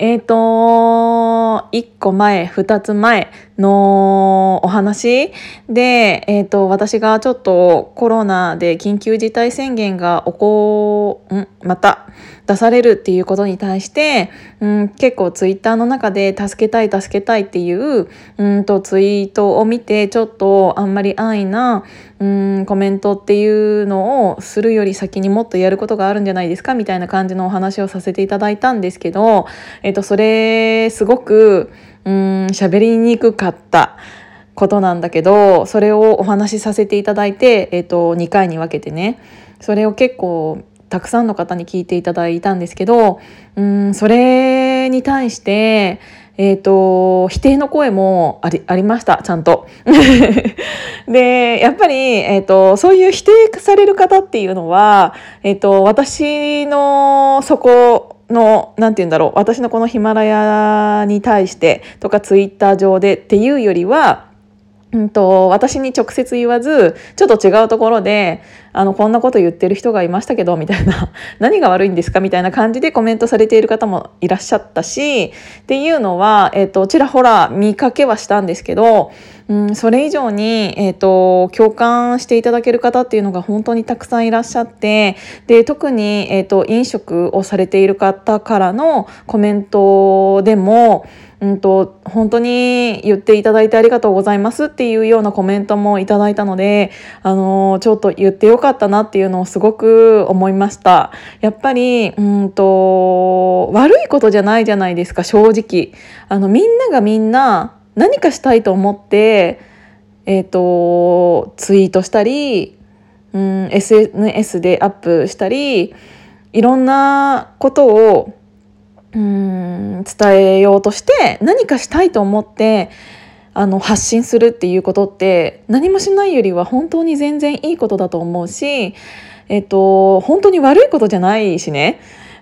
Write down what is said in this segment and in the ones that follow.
えっ、ー、と、1個前、2つ前のお話？で、えっ、ー、と、私がちょっとコロナで緊急事態宣言が起こ、ん？また出されるっていうことに対して、ん、結構ツイッターの中で助けたい助けたいっていううんとツイートを見てちょっとあんまり安易なうんコメントっていうのをするより先にもっとやることがあるんじゃないですかみたいな感じのお話をさせていただいたんですけど、えっと、それすごくうん喋りにくかった。ことなんだけどそれをお話しさせていただいて、えっと、2回に分けてねそれを結構たくさんの方に聞いていただいたんですけどうんそれに対してえーと、否定の声もありありましたちゃんと。でやっぱり、えーと、そういう否定される方っていうのは、えーと、私のそこの何て言うんだろう私のこのヒマラヤに対してとかツイッター上でっていうよりはうんと、私に直接言わずちょっと違うところであのこんなこと言ってる人がいましたけどみたいな 何が悪いんですかみたいな感じでコメントされている方もいらっしゃったしっていうのは、えーと、ちらほら見かけはしたんですけど、うん、それ以上に、えーと、共感していただける方っていうのが本当にたくさんいらっしゃってで特に、えーと飲食をされている方からのコメントでもうんと、本当に言っていただいてありがとうございますっていうようなコメントもいただいたので、あの、ちょっと言ってよかったかったなっていうのをすごく思いました。やっぱり、うんと、悪いことじゃないじゃないですか、正直。あの、みんながみんな何かしたいと思って、えっ、ー、と、ツイートしたり、うん、SNS でアップしたり、いろんなことをうん伝えようとして何かしたいと思ってあの発信するっていうことって何もしないよりは本当に全然いいことだと思うし、えっと、本当に悪いことじゃないしね。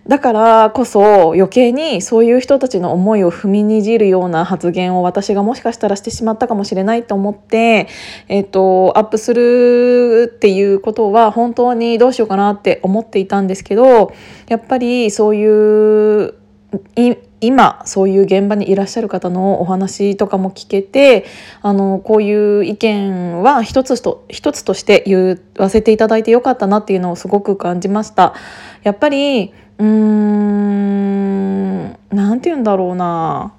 だからこそ余計にそういう人たちの思いを踏みにじるような発言を私がもしかしたらしてしまったかもしれないと思って、えっと、アップするっていうことは本当にどうしようかなって思っていたんですけどやっぱりそういう今そういう現場にいらっしゃる方のお話とかも聞けてあのこういう意見は一つと一つとして言わせていただいてよかったなっていうのをすごく感じました。やっぱりうーんなんて言うんだろうな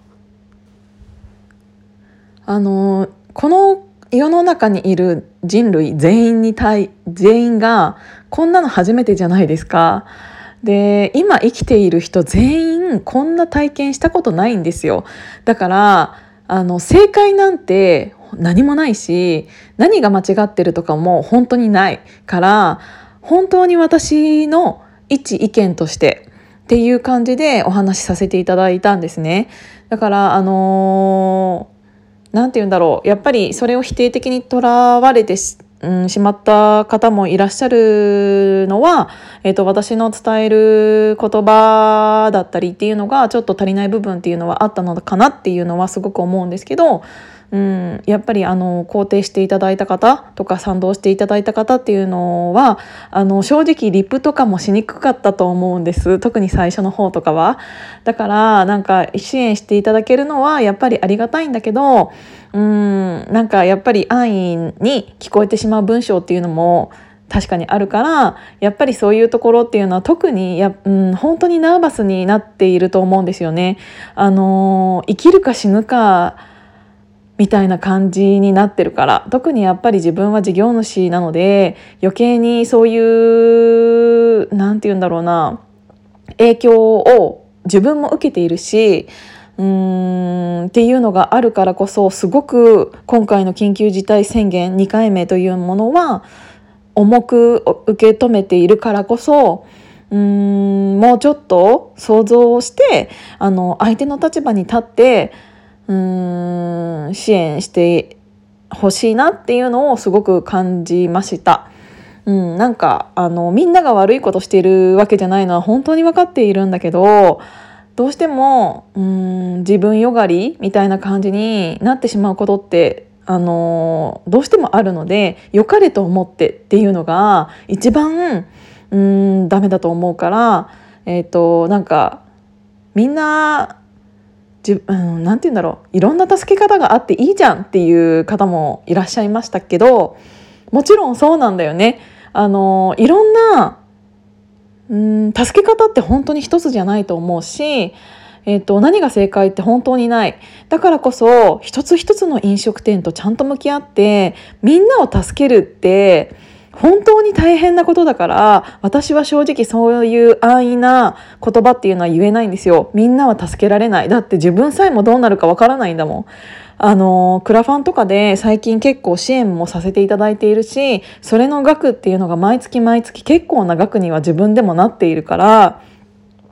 あのこの世の中にいる人類全員に対全員がこんなの初めてじゃないですか。で今生きている人全員こんな体験したことないんですよ。だからあの正解なんて何もないし何が間違ってるとかも本当にないから本当に私の一意見としてっていう感じでお話しさせていただいたんですね。だからあの何て言うんだろう。やっぱりそれを否定的にとらわれてうん、しまった方もいらっしゃるのは、えーと、私の伝える言葉だったりっていうのがちょっと足りない部分っていうのはあったのかなっていうのはすごく思うんですけどうん、やっぱりあの肯定していただいた方とか賛同していただいた方っていうのはあの正直リプとかもしにくかったと思うんです特に最初の方とかは。だからなんか支援していただけるのはやっぱりありがたいんだけどうんなんかやっぱり安易に聞こえてしまう文章っていうのも確かにあるからやっぱりそういうところっていうのは特にや、うん、本当にナーバスになっていると思うんですよね。あの生きるか死ぬかみたいな感じになってるから特にやっぱり自分は事業主なので余計にそういう何て言うんだろうな影響を自分も受けているしうーんっていうのがあるからこそすごく今回の緊急事態宣言2回目というものは重く受け止めているからこそうーんもうちょっと想像をしてあの相手の立場に立って支援してほしいなっていうのをすごく感じました。うん、なんかあのみんなが悪いことしてるわけじゃないのは本当に分かっているんだけどどうしてもうん自分よがりみたいな感じになってしまうことってあのどうしてもあるので良かれと思ってっていうのが一番うんダメだと思うからえっ、ー、となんかみんなじ、うん、なて言うんだろういろんな助け方があっていいじゃんっていう方もいらっしゃいましたけどもちろんそうなんだよね。あのいろんなうん助け方って本当に一つじゃないと思うしえーと、何が正解って本当にないだからこそ一つ一つの飲食店とちゃんと向き合ってみんなを助けるって本当に大変なことだから私は正直そういう安易な言葉っていうのは言えないんですよ。みんなは助けられない。だって自分さえもどうなるかわからないんだもん。あのクラファンとかで最近結構支援もさせていただいているしそれの額っていうのが毎月毎月結構な額には自分でもなっているから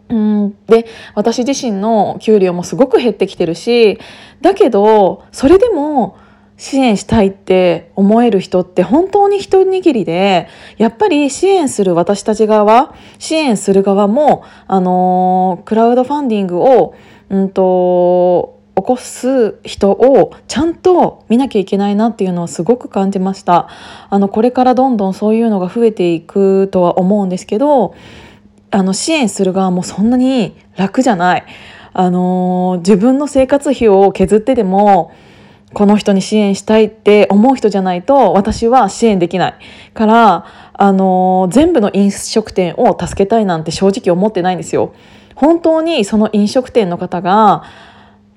うんで私自身の給料もすごく減ってきてるしだけどそれでも支援したいって思える人って本当に一握りでやっぱり支援する私たち側支援する側もあのクラウドファンディングを、うんと、起こす人をちゃんと見なきゃいけないなっていうのはすごく感じましたあのこれからどんどんそういうのが増えていくとは思うんですけどあの支援する側もそんなに楽じゃない。あの自分の生活費を削ってでもこの人に支援したいって思う人じゃないと私は支援できないからあの全部の飲食店を助けたいなんて正直思ってないんですよ。本当にその飲食店の方が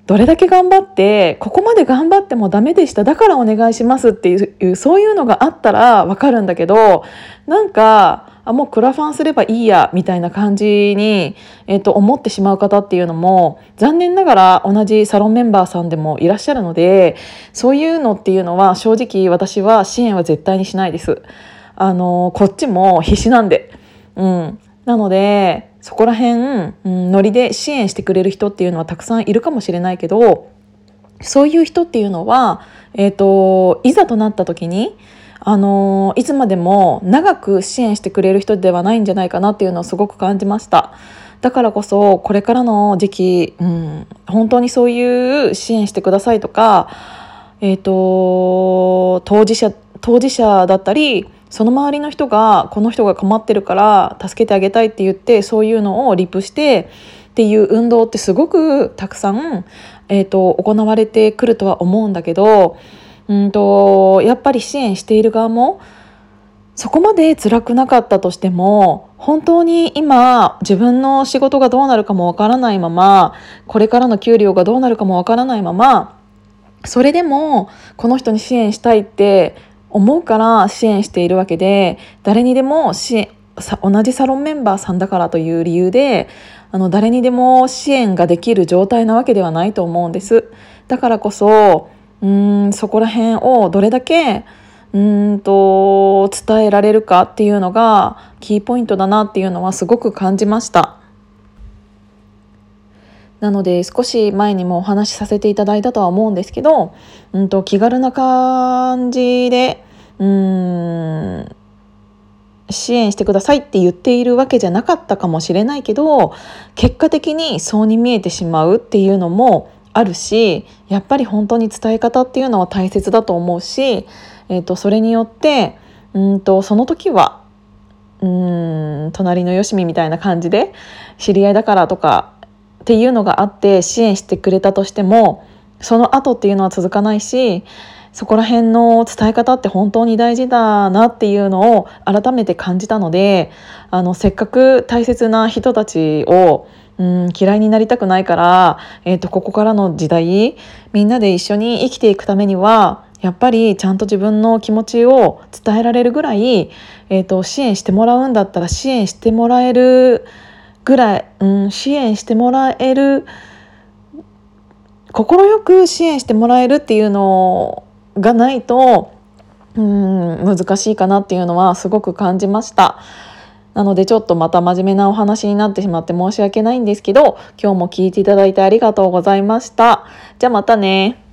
どれだけ頑張ってここまで頑張ってもダメでしただからお願いしますっていうそういうのがあったらわかるんだけどなんかあもうクラファンすればいいやみたいな感じに、えー、と思ってしまう方っていうのも残念ながら同じサロンメンバーさんでもいらっしゃるのでそういうのっていうのは正直私は支援は絶対にしないです。あのこっちも必死なんで。うん、なのでそこら辺、うん、ノリで支援してくれる人っていうのはたくさんいるかもしれないけどそういう人っていうのは、えーといざとなった時にあのいつまでも長く支援してくれる人ではないんじゃないかなっていうのをすごく感じました。だからこそこれからの時期、うん、本当にそういう支援してくださいとか、えーと、当事者当事者だったりその周りの人がこの人が困ってるから助けてあげたいって言ってそういうのをリプしてっていう運動ってすごくたくさん、えーと行われてくるとは思うんだけどうんとやっぱり支援している側もそこまで辛くなかったとしても本当に今自分の仕事がどうなるかもわからないままこれからの給料がどうなるかもわからないままそれでもこの人に支援したいって思うから支援しているわけで誰にでも支援同じサロンメンバーさんだからという理由であの誰にでも支援ができる状態なわけではないと思うんです。だからこそうんそこら辺をどれだけうんと伝えられるかっていうのがキーポイントだなっていうのはすごく感じました。なので少し前にもお話しさせていただいたとは思うんですけど、うんと気軽な感じでうん支援してくださいって言っているわけじゃなかったかもしれないけど結果的にそうに見えてしまうっていうのもあるしやっぱり本当に伝え方っていうのは大切だと思うし、えーと、それによってうんとその時はうん隣のよしみみたいな感じで知り合いだからとかっていうのがあって支援してくれたとしてもその後っていうのは続かないしそこら辺の伝え方って本当に大事だなっていうのを改めて感じたのであのせっかく大切な人たちをうん嫌いになりたくないから、えーと、ここからの時代みんなで一緒に生きていくためにはやっぱりちゃんと自分の気持ちを伝えられるぐらい、えーと、支援してもらうんだったら支援してもらえるぐらい、うん、支援してもらえる快く支援してもらえるっていうのがないとうん難しいかなっていうのはすごく感じました。なのでちょっとまた真面目なお話になってしまって申し訳ないんですけど今日も聞いていただいてありがとうございました。じゃあまたね。